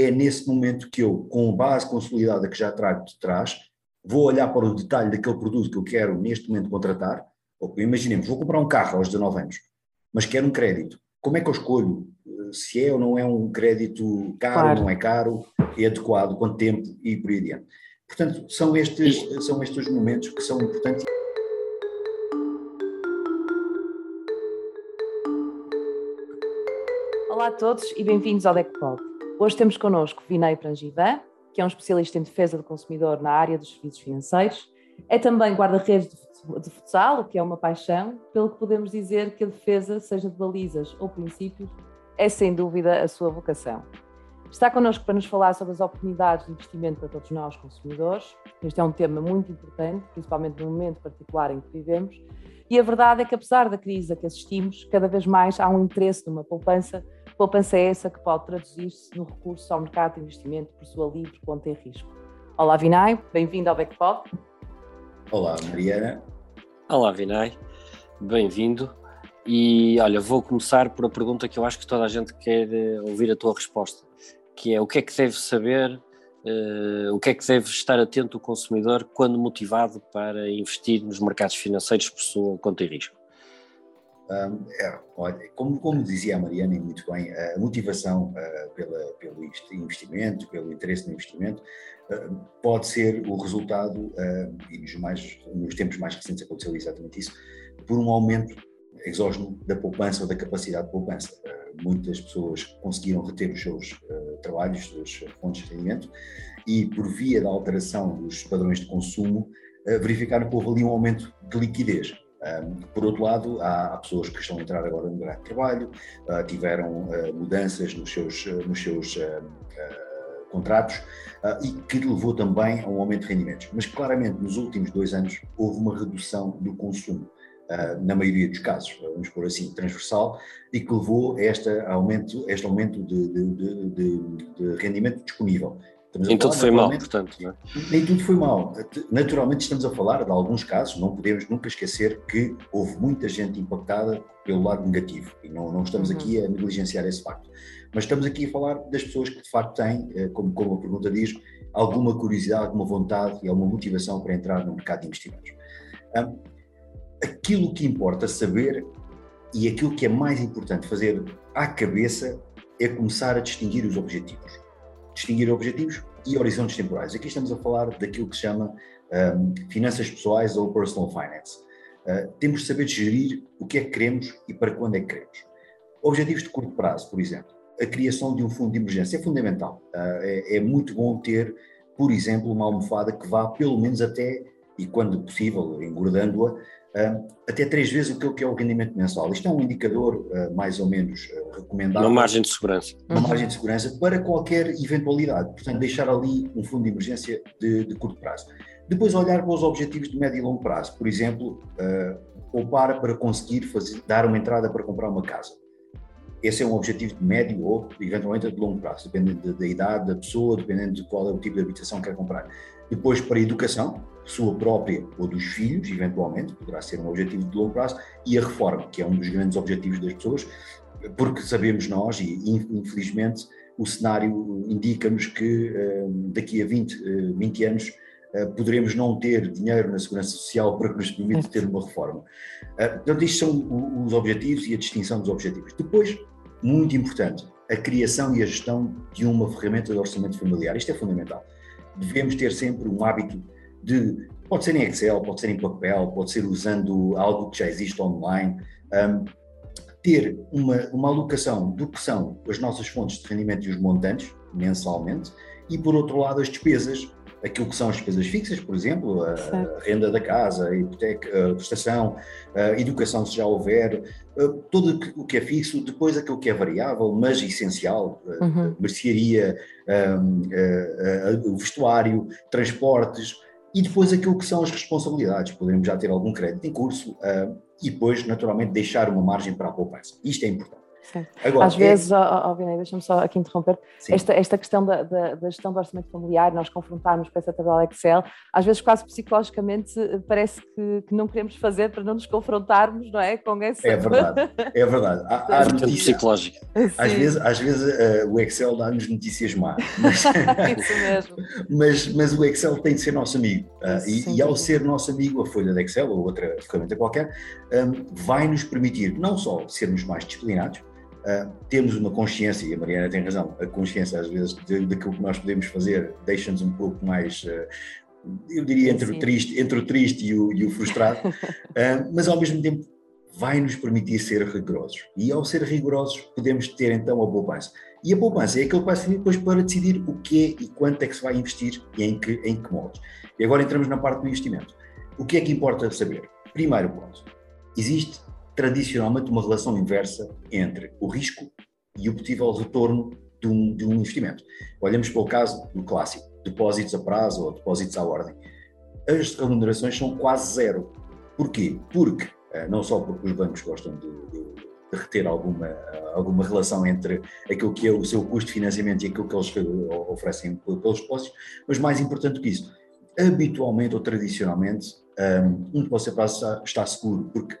é nesse momento que eu, com a base consolidada que já trago de trás, vou olhar para o detalhe daquele produto que eu quero neste momento contratar. Imaginemos, vou comprar um carro aos 19 anos, mas quero um crédito. Como é que eu escolho se é ou não é um crédito caro, claro. não é caro, é adequado, quanto tempo e por aí adiante. Portanto, são estes, são estes os momentos que são importantes. Olá a todos e bem-vindos ao DECPOD. Hoje temos connosco Vinay Prangivan, que é um especialista em defesa do consumidor na área dos serviços financeiros. É também guarda-redes de futsal, o que é uma paixão, pelo que podemos dizer que a defesa, seja de balizas ou princípios, é sem dúvida a sua vocação. Está connosco para nos falar sobre as oportunidades de investimento para todos nós, consumidores. Este é um tema muito importante, principalmente no momento particular em que vivemos. E a verdade é que, apesar da crise a que assistimos, cada vez mais há um interesse numa poupança. Poupança é essa que pode traduzir-se no recurso ao mercado de investimento por sua livre conta e risco. Olá, Vinay, bem-vindo ao Backpod. Olá, Mariana. Olá, Vinay, bem-vindo. E olha, vou começar por a pergunta que eu acho que toda a gente quer eh, ouvir a tua resposta, que é o que é que deve saber, uh, o que é que deve estar atento o consumidor quando motivado para investir nos mercados financeiros por sua conta e risco? É, como, como, dizia a Mariana e muito bem, a motivação uh, pela, pelo investimento, pelo interesse no investimento, uh, pode ser o resultado, e nos, mais, nos tempos mais recentes aconteceu exatamente isso, por um aumento exógeno da poupança ou da capacidade de poupança. Uh, muitas pessoas conseguiram reter os seus trabalhos, os seus fontes de rendimento e, por via da alteração dos padrões de consumo, verificaram que houve ali um aumento de liquidez. Por outro lado, há, pessoas que estão a entrar agora no mercado de trabalho, tiveram mudanças nos seus, nos seus contratos e que levou também a um aumento de rendimentos. Mas claramente, nos últimos dois anos, houve uma redução do consumo. Na maioria dos casos, vamos pôr assim, transversal, e que levou a este aumento, este aumento de, de, de, de rendimento disponível. Nem tudo foi mal, portanto. Não é? Nem tudo foi mal. Naturalmente estamos a falar de alguns casos, não podemos nunca esquecer que houve muita gente impactada pelo lado negativo, e não, não estamos uhum. aqui a negligenciar esse facto. Mas estamos aqui a falar das pessoas que de facto têm, eh, como, como a pergunta diz, alguma curiosidade, alguma vontade e alguma motivação para entrar no mercado de investimentos aquilo que importa saber e aquilo que é mais importante fazer à cabeça é começar a distinguir os objetivos. Distinguir objetivos e horizontes temporais. Aqui estamos a falar daquilo que se chama um, finanças pessoais ou personal finance. Uh, temos de saber gerir o que é que queremos e para quando é que queremos. Objetivos de curto prazo, por exemplo. A criação de um fundo de emergência é fundamental. Uh, é, é muito bom ter, por exemplo, uma almofada que vá pelo menos até, e quando possível, engordando-a, até três vezes o que é o rendimento mensal. Isto é um indicador uh, mais ou menos uh, recomendado. Uma margem de segurança. Uma uhum. margem de segurança para qualquer eventualidade. Portanto, deixar ali um fundo de emergência de, de curto prazo. Depois olhar para os objetivos de médio e longo prazo. Por exemplo, uh, poupar para conseguir fazer, dar uma entrada para comprar uma casa. Esse é um objetivo de médio ou, eventualmente, de longo prazo, dependendo da idade da pessoa, dependendo de qual é o tipo de habitação que quer comprar. Depois, para a educação, sua própria ou dos filhos, eventualmente, poderá ser um objetivo de longo prazo, e a reforma, que é um dos grandes objetivos das pessoas, porque sabemos nós, e infelizmente o cenário indica-nos que eh, daqui a 20, 20 eh, anos eh, poderemos não ter dinheiro na segurança social para que nos permita ter uma reforma. Portanto, isto são os objetivos e a distinção dos objetivos. Depois, muito importante, a criação e a gestão de uma ferramenta de orçamento familiar. Isto é fundamental. Devemos ter sempre um hábito de, pode ser em Excel, pode ser em papel, pode ser usando algo que já existe online, um, ter uma, uma alocação do que são as nossas fontes de rendimento e os montantes, mensalmente, e por outro lado as despesas, aquilo que são as despesas fixas, por exemplo, a, a renda da casa, a hipoteca, a prestação, a educação se já houver, tudo o que é fixo, depois aquilo que é variável, mas essencial, uhum. mercearia, um, o vestuário, transportes, e depois aquilo que são as responsabilidades, poderemos já ter algum crédito em curso uh, e depois, naturalmente, deixar uma margem para a poupança. Isto é importante. Sim. Agora, Às é... vezes, oh, oh, deixa-me só aqui interromper, esta, esta questão da, da, da, gestão do orçamento familiar, nós confrontarmos com essa tabela Excel, às vezes quase psicologicamente parece que, que, não queremos fazer para não nos confrontarmos, não é? Com essa... É verdade, é verdade. Há, há notícia, psicológica. Às vezes, às vezes uh, o Excel dá-nos notícias más, mas, Isso mesmo. mas, mas o Excel tem de ser nosso amigo uh, e, e, ao ser nosso amigo, a folha de Excel ou outra ferramenta qualquer, um, vai nos permitir não só sermos mais disciplinados, Uh, temos uma consciência, e a Mariana tem razão, a consciência às vezes daquilo que nós podemos fazer deixa-nos um pouco mais, uh, eu diria, entre o triste, entre o triste e o, e o frustrado, uh, mas ao mesmo tempo vai nos permitir ser rigorosos. E ao ser rigorosos podemos ter então a poupança. E a poupança é aquele que vai servir depois para decidir o que é e quanto é que se vai investir e em que, em que modos. E agora entramos na parte do investimento. O que é que importa saber? Primeiro ponto, existe tradicionalmente uma relação inversa entre o risco e o possível retorno de um, de um investimento. Olhamos para o caso do clássico, depósitos a prazo ou depósitos à ordem. As remunerações são quase zero. Porquê? Porque, eh, não só porque os bancos gostam de, de, de reter alguma, alguma relação entre aquilo que é o seu custo de financiamento e aquilo que eles oferecem pelos depósitos, mas mais importante que isso, habitualmente ou tradicionalmente, eh, um depósito a prazo está seguro, porque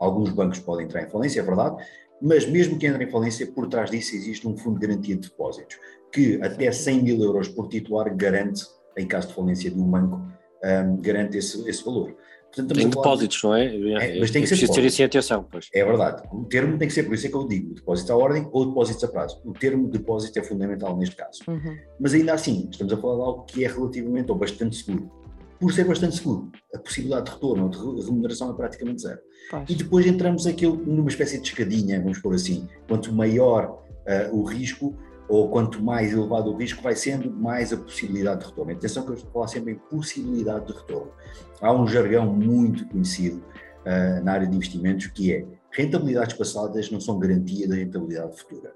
Alguns bancos podem entrar em falência, é verdade, mas mesmo que entre em falência, por trás disso existe um fundo de garantia de depósitos, que até 100 mil euros por titular garante, em caso de falência de um banco, um, garante esse, esse valor. Portanto, tem depósitos, de... não é? é? é? mas tem que é ser ter isso em atenção, pois. É verdade. O termo tem que ser, por isso é que eu digo, depósito à ordem ou depósitos a prazo. O termo depósito é fundamental neste caso. Uhum. Mas ainda assim, estamos a falar de algo que é relativamente ou bastante seguro por ser bastante seguro. A possibilidade de retorno ou de remuneração é praticamente zero. Pois. E depois entramos aquilo numa espécie de escadinha, vamos pôr assim. Quanto maior uh, o risco, ou quanto mais elevado o risco vai sendo, mais a possibilidade de retorno. Atenção que eu estou a falar sempre em possibilidade de retorno. Há um jargão muito conhecido uh, na área de investimentos que é rentabilidades passadas não são garantia da rentabilidade futura.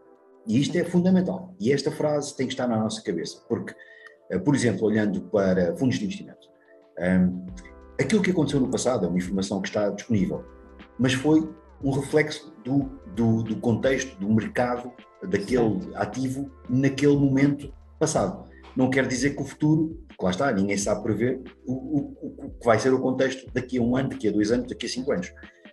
E isto é fundamental. E esta frase tem que estar na nossa cabeça, porque, uh, por exemplo, olhando para fundos de investimento, um, aquilo que aconteceu no passado é uma informação que está disponível, mas foi um reflexo do, do, do contexto, do mercado, daquele ativo naquele momento passado. Não quer dizer que o futuro, lá está, ninguém sabe prever o, o, o que vai ser o contexto daqui a um ano, daqui a dois anos, daqui a cinco anos.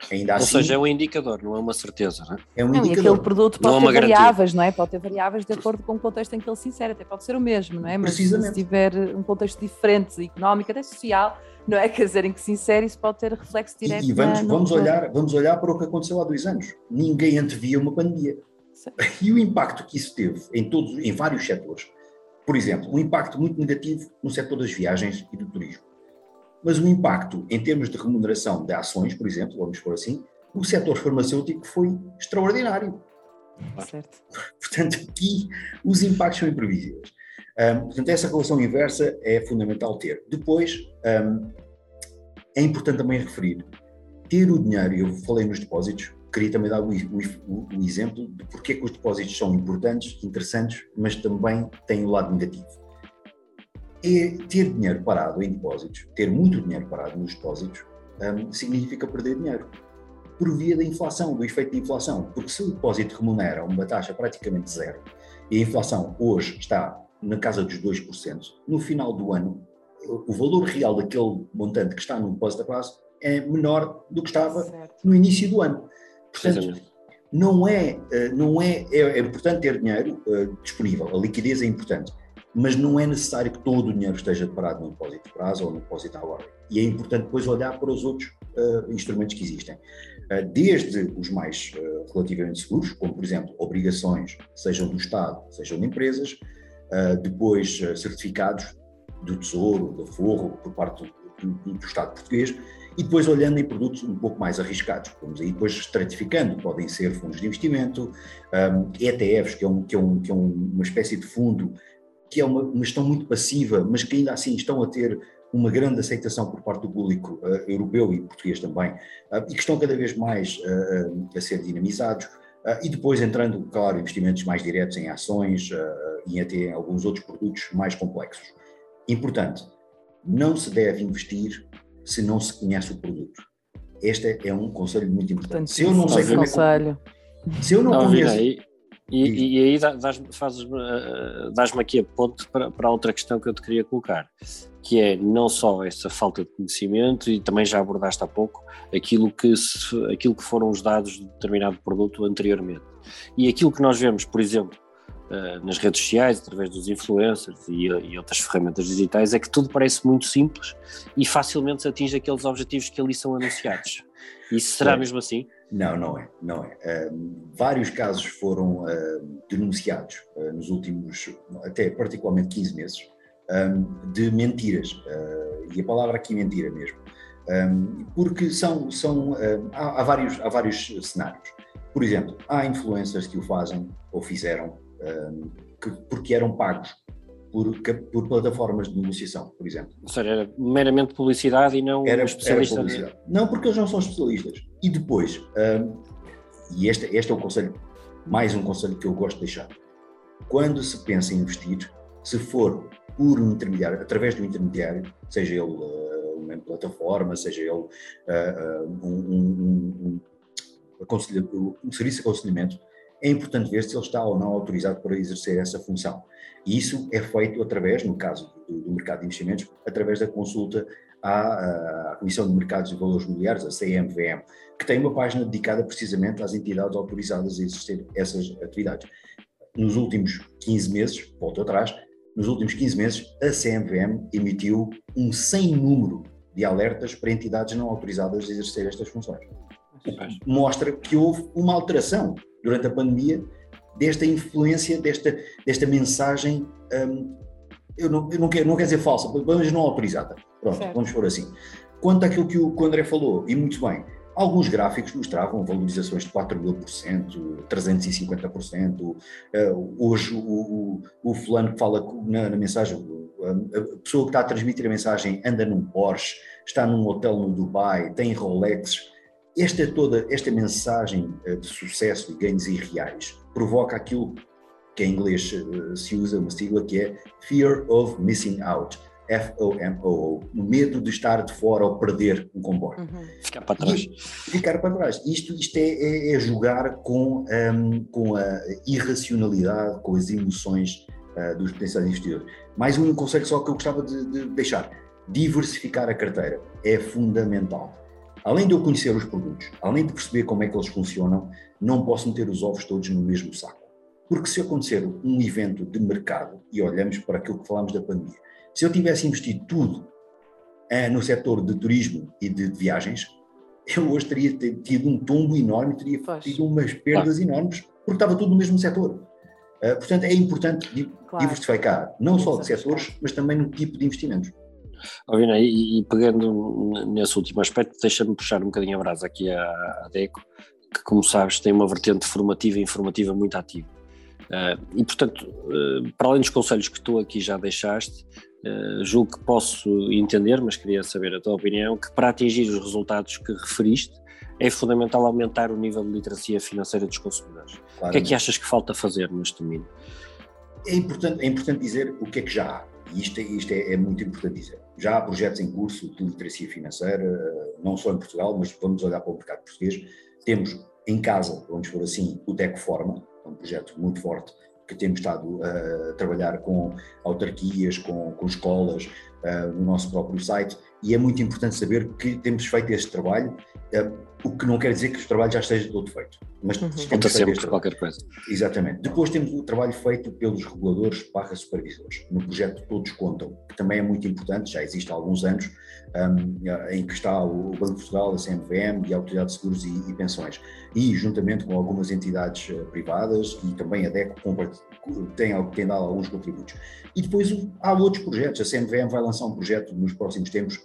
Ainda Ou assim, seja, é um indicador, não é uma certeza, não é? É um não, indicador. E aquele produto pode não é ter é variáveis, não é? Pode ter variáveis de acordo com o contexto em que ele se insere, até pode ser o mesmo, não é? Mas se tiver um contexto diferente, económico, até social, não é? Quer dizer, em que se insere, isso pode ter reflexo direto. E, e vamos, vamos, olhar, vamos olhar para o que aconteceu há dois anos. Ninguém antevia uma pandemia. Sim. E o impacto que isso teve em, todos, em vários setores. Por exemplo, um impacto muito negativo no setor das viagens e do turismo mas o impacto em termos de remuneração de ações, por exemplo, vamos por assim, o setor farmacêutico foi extraordinário. Certo. Portanto, aqui os impactos são imprevisíveis. Um, portanto, essa relação inversa é fundamental ter. Depois, um, é importante também referir, ter o dinheiro, eu falei nos depósitos, queria também dar o, o, o exemplo de porque é que os depósitos são importantes, interessantes, mas também têm o lado negativo é ter dinheiro parado em depósitos, ter muito dinheiro parado nos depósitos, um, significa perder dinheiro. Por via da inflação, do efeito da inflação. Porque se o depósito remunera uma taxa praticamente zero e a inflação hoje está na casa dos 2%, no final do ano, o valor real daquele montante que está no depósito a prazo é menor do que estava certo. no início do ano. Portanto, não é, eh, não é, é, é importante ter dinheiro uh, disponível, a liquidez é importante, mas não é necessário que todo o dinheiro esteja parado no depósito de prazo ou no depósito à ordem. E é importante depois olhar para os outros uh, instrumentos que existem. Uh, desde os mais uh, relativamente seguros, como por exemplo obrigações, sejam do Estado, sejam de empresas, depois certificados do Tesouro, da Forro, por parte do, do, do, Estado português, e depois olhando em produtos um pouco mais arriscados. Vamos aí depois estratificando, podem ser fundos de investimento, um, ETFs, que é, um, que é, um, que é uma espécie de fundo que é uma, uma gestão muito passiva, mas que ainda assim estão a ter uma grande aceitação por parte do público uh, europeu e português também, uh, e que estão cada vez mais uh, a ser dinamizados. e depois entrando, claro, investimentos mais diretos em ações e até em alguns outros produtos mais complexos. Importante, não se deve investir se não se conhece o produto. Este é um conselho muito importante. se eu não sei como é Se eu não, não conheço. E, e, e, aí dás-me dás aqui a ponte para, para outra questão que eu te queria colocar, que é não só essa falta de conhecimento, e também já abordaste há pouco, aquilo que, se, aquilo que foram os dados de determinado produto anteriormente. E aquilo que nós vemos, por exemplo, eh, nas redes sociais, através dos influencers e, e, outras ferramentas digitais, é que tudo parece muito simples e facilmente atinge aqueles objetivos que ali são anunciados. Isso será é. mesmo assim? Não, não é, não é. Um, vários casos foram uh, denunciados uh, nos últimos, até particularmente 15 meses, um, de mentiras, uh, e a palavra aqui mentira mesmo, um, porque são, são há, há, vários, há vários cenários. Por exemplo, há influencers que o fazem ou fizeram que, porque eram pagos por, por, plataformas de negociação, por exemplo. Ou seja, era meramente publicidade e não era, especialista. Era publicidade. Não, porque eles não são especialistas. E depois, um, e este, este é o conselho, mais um conselho que eu gosto de deixar. Quando se pensa em investir, se for por um intermediário, através do intermediário, seja ele uh, uma plataforma, seja ele uh, uh, um, um, um, um serviço de aconselhamento, é importante ver se ele está ou não autorizado para exercer essa função. E isso é feito através, no caso do, do mercado de investimentos, através da consulta à, à, Comissão de Mercados e Valores Mobiliários, a CMVM, que tem uma página dedicada precisamente às entidades autorizadas a exercer essas atividades. Nos últimos 15 meses, volto atrás, nos últimos 15 meses, a CMVM emitiu um sem número de alertas para entidades não autorizadas a exercer estas funções. Mostra que houve uma alteração durante a pandemia desta influência, desta, desta mensagem, um, eu, não, eu não, quero, não quero dizer falsa, mas não autorizada. Pronto, certo. vamos por assim. Quanto àquilo que o, que o André falou, e muito bem, alguns gráficos mostravam valorizações de 4 mil por cento, 350%. Uh, hoje, o, o, o fulano que fala na, na mensagem, a pessoa que está a transmitir a mensagem anda num Porsche, está num hotel no Dubai, tem Rolex esta toda esta mensagem eh, de sucesso e ganhos irreais provoca aquilo que em inglês eh, se usa uma sigla que é Fear of Missing Out, F-O-M-O-O, medo de estar de fora ou perder um comboio. Uhum. Ficar para trás. E, ficar para trás. Isto, isto é, é, é jogar com, um, com a irracionalidade, com as emoções uh, dos potenciais investidores. Mais um conselho só que eu gostava de, de deixar. Diversificar a carteira é fundamental além de eu conhecer os produtos, além de perceber como é que eles funcionam, não posso meter os ovos todos no mesmo saco. Porque se acontecer um evento de mercado, e olhamos para aquilo que falámos da pandemia, se eu tivesse investido tudo eh, no setor de turismo e de, viagens, eu hoje teria tido um tombo enorme, teria tido umas perdas claro. enormes, porque estava tudo no mesmo setor. Uh, portanto, é importante claro. diversificar, não só de setores, mas também no tipo de investimentos. Ovina, e, e pegando nesse último aspecto, deixa-me puxar um bocadinho a brasa aqui à, à DECO, que, como sabes, tem uma vertente formativa e informativa muito ativa. Uh, e, portanto, uh, para além dos conselhos que tu aqui já deixaste, uh, julgo que posso entender, mas queria saber a tua opinião, que para atingir os resultados que referiste, é fundamental aumentar o nível de literacia financeira dos consumidores. O que é que achas que falta fazer neste domínio? É importante, é importante dizer o que é que já há. E isto, isto é, é, muito importante dizer. Já há projetos em curso de literacia financeira, não só em Portugal, mas vamos olhar para o mercado português. Temos em casa, vamos por assim, o Decoforma, é um projeto muito forte que temos estado a trabalhar com autarquias, com, com escolas, uh, no nosso próprio site, e é muito importante saber que temos feito este trabalho, uh, o que não quer dizer que o trabalho já esteja todo feito. Mas uhum. temos sempre este qualquer coisa. Exatamente. Depois temos o trabalho feito pelos reguladores barra supervisores, no projeto Todos Contam, que também é muito importante, já existe há alguns anos, um, em que está o Banco de Portugal, a CMVM e a Autoridade de Seguros e, e Pensões. E, juntamente com algumas entidades uh, privadas e também a DECO, tem, tem dado alguns contributos. E depois há outros projetos. A CMVM vai lançar um projeto nos próximos tempos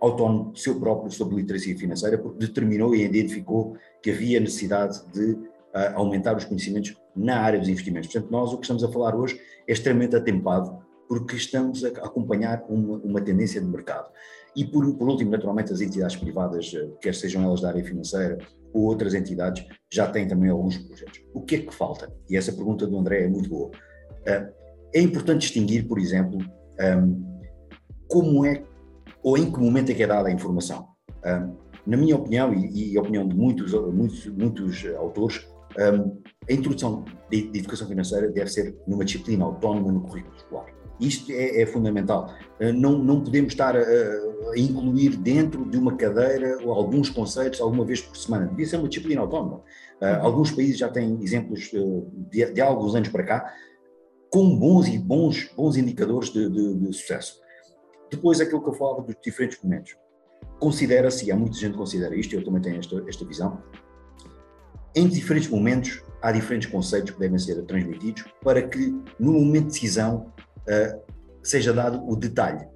autónomo seu próprio sobre literacia financeira, porque determinou e identificou que havia necessidade de uh, aumentar os conhecimentos na área dos investimentos. Portanto, nós o que estamos a falar hoje é extremamente atempado, porque estamos a acompanhar uma, uma tendência de mercado. E por, por, último, naturalmente, as entidades privadas, ah, quer sejam elas da área financeira ou outras entidades, já têm também alguns projetos. O que é que falta? E essa pergunta do André é muito boa. Uh, é importante distinguir, por exemplo, um, como é ou em que momento é que é dada a informação. Um, na minha opinião, e, e, a opinião de muitos, muitos, muitos autores, Um, a introdução de, de, educação financeira deve ser numa disciplina autónoma no currículo escolar. Isto é, é fundamental. Uh, não, não podemos estar a, a, incluir dentro de uma cadeira alguns conceitos alguma vez por semana. Devia ser uma disciplina autónoma. Uh, alguns países já têm exemplos uh, de, de, alguns anos para cá com bons e bons, bons indicadores de, de, de sucesso. Depois, aquilo que eu falava dos diferentes momentos. Considera-se, e há muita gente que considera isto, eu também tenho esta, esta visão, em diferentes momentos há diferentes conceitos que devem ser transmitidos para que, no momento de decisão, uh, seja dado o detalhe.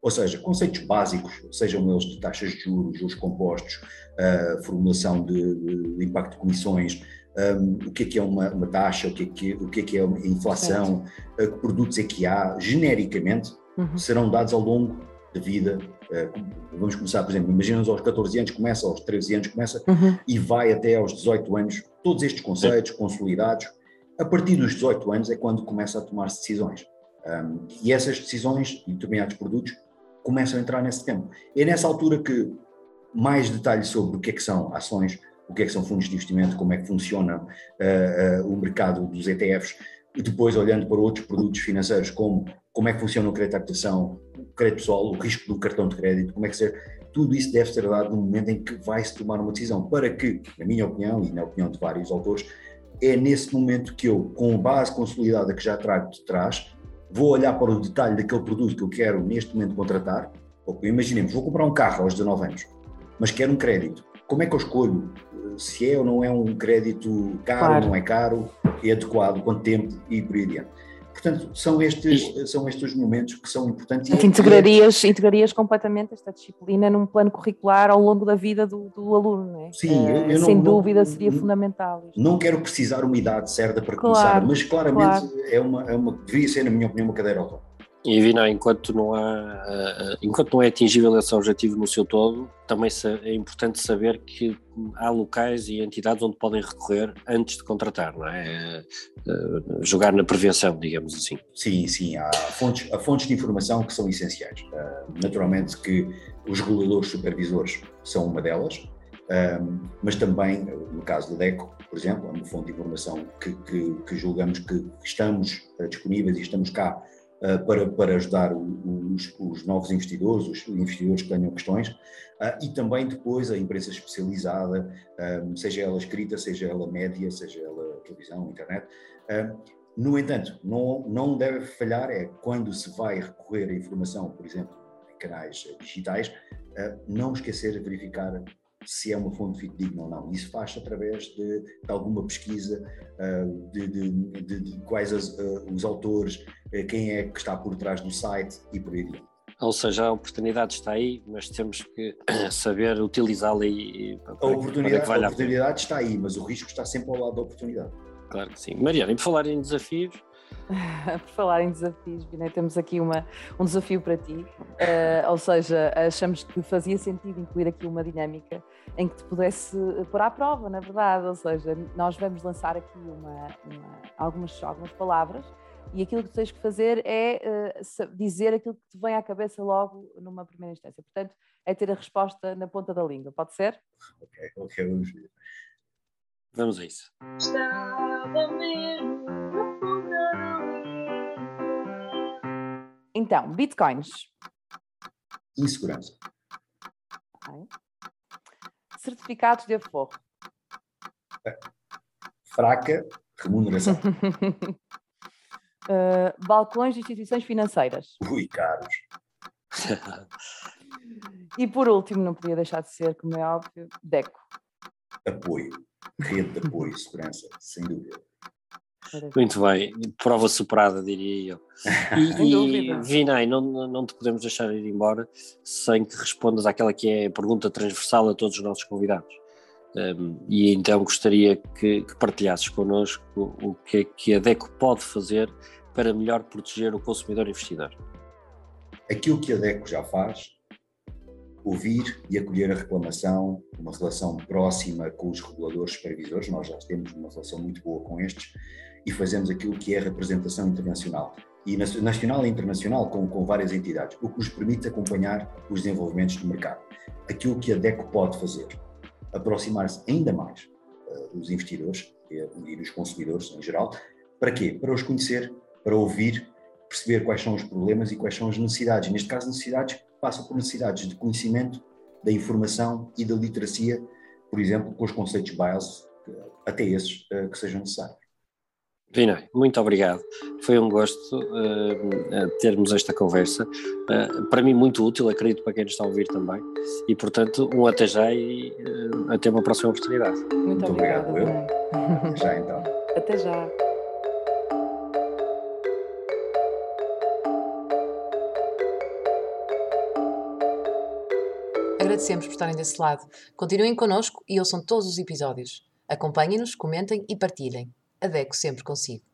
Ou seja, conceitos básicos, sejam eles de taxas de juros, juros compostos, uh, formulação de, de, impacto de comissões, um, o que é que é uma, uma, taxa, o que é que, o que, é, que é uma inflação, uh, que produtos é que há, genericamente, uhum. serão dados ao longo da vida. Uh, vamos começar, por exemplo, imagina aos 14 anos começa, aos 13 anos começa uhum. e vai até aos 18 anos, todos estes conceitos consolidados. A partir dos 18 anos é quando começa a tomar-se decisões. Um, e essas decisões, em determinados produtos, começam a entrar nesse tempo. É nessa altura que mais detalhes sobre o que é que são ações, o que é que são fundos de investimento, como é que funciona uh, uh, o mercado dos ETFs, e depois olhando para outros produtos financeiros, como como é que funciona o crédito de habitação, o crédito pessoal, o risco do cartão de crédito, como é que ser, tudo isso deve ser dado no momento em que vai-se tomar uma decisão, para que, na minha opinião e na opinião de vários autores, é nesse momento que eu, com a base consolidada que já trago de trás, vou olhar para o detalhe daquele produto que eu quero neste momento contratar, imaginemos, vou comprar um carro aos 19 anos, mas quero um crédito. Como é que eu escolho se é ou não é um crédito caro, claro. não é caro, é adequado, quanto tempo e por aí adiante. Portanto, são estes, são estes os momentos que são importantes. Portanto, integrarias, integrarias completamente esta disciplina num plano curricular ao longo da vida do, do aluno, não é? Sim, eu, eu Sem não, dúvida não, seria fundamental. Isto. Não quero precisar uma idade certa para claro, começar, mas claramente claro. é, uma, é uma, deveria ser, na minha opinião, uma cadeira autónoma. E Vina, enquanto não há, eh, enquanto não é atingível esse objetivo no seu todo, também é importante saber que há locais e entidades onde podem recorrer antes de contratar, não é? Eh, eh, jogar na prevenção, digamos assim. Sim, sim, há fontes, há fontes de informação que são essenciais. Naturalmente que os reguladores supervisores são uma delas, mas também, no caso da DECO, por exemplo, é uma fonte de informação que, que, que julgamos que estamos disponíveis e estamos cá eh, para, para ajudar os, os, novos investidores, os investidores que tenham questões, uh, e também depois a imprensa especializada, eh, seja ela escrita, seja ela média, seja ela televisão, internet. No entanto, não, não deve falhar é quando se vai recorrer à informação, por exemplo, em canais digitais, não esquecer de verificar se é uma fonte fidedigna ou não. Isso faz através de, de alguma pesquisa uh, de, de, de, quais as, uh, os autores, uh, quem é que está por trás do site e por aí adiante. Ou seja, a oportunidade está aí, mas temos que saber utilizá-la e, a oportunidade, a oportunidade está aí, mas o risco está sempre ao lado da oportunidade. Claro que sim. Mariana, e por falar em desafios, Por falar em desafios, Vinay, temos aqui uma, um desafio para ti, uh, ou seja, achamos que fazia sentido incluir aqui uma dinâmica em que te pudesse pôr à prova, na verdade, ou seja, nós vamos lançar aqui uma, uma, algumas, algumas palavras e aquilo que tu tens que fazer é uh, dizer aquilo que te vem à cabeça logo numa primeira instância. Portanto, é ter a resposta na ponta da língua, pode ser? Ok, ok, vamos ver. Vamos a isso. Estava mesmo Então, bitcoins. Insegurança. Okay. Certificados de aforro. Fraca remuneração. uh, balcões de instituições financeiras. Ui, caros. e por último, não podia deixar de ser, como é óbvio, DECO. Apoio. Rede de apoio e segurança, sem dúvida. Muito bem, prova superada, diria eu. E, e Vinay, não, não te podemos deixar ir embora sem que respondas àquela que é a pergunta transversal a todos os nossos convidados. Um, e então gostaria que, que partilhasses connosco o que é que a DECO pode fazer para melhor proteger o consumidor investidor. Aquilo que a DECO já faz, ouvir e acolher a reclamação, uma relação próxima com os reguladores supervisores, nós já temos uma relação muito boa com estes, e fazemos aquilo que é representação internacional. E nacional e internacional com, com várias entidades, o que nos permite acompanhar os desenvolvimentos do mercado. Aquilo que a DECO pode fazer, aproximar-se ainda mais uh, dos investidores, e dos consumidores em geral. Para quê? Para os conhecer, para ouvir, perceber quais são os problemas e quais são as necessidades. Neste caso, necessidades passam por necessidades de conhecimento, da informação e da literacia, por exemplo, com os conceitos BIOS, até esses uh, que sejam necessários. Vinay, muito obrigado. Foi um gosto uh, termos esta conversa. Uh, para mim, muito útil, acredito para quem nos está a ouvir também. E, portanto, um até já e uh, até uma próxima oportunidade. Muito, muito obrigado, obrigado Até já, então. Até já. Agradecemos por estarem desse lado. Continuem connosco e ouçam todos os episódios. Acompanhem-nos, comentem e partilhem. Adeco sempre consigo.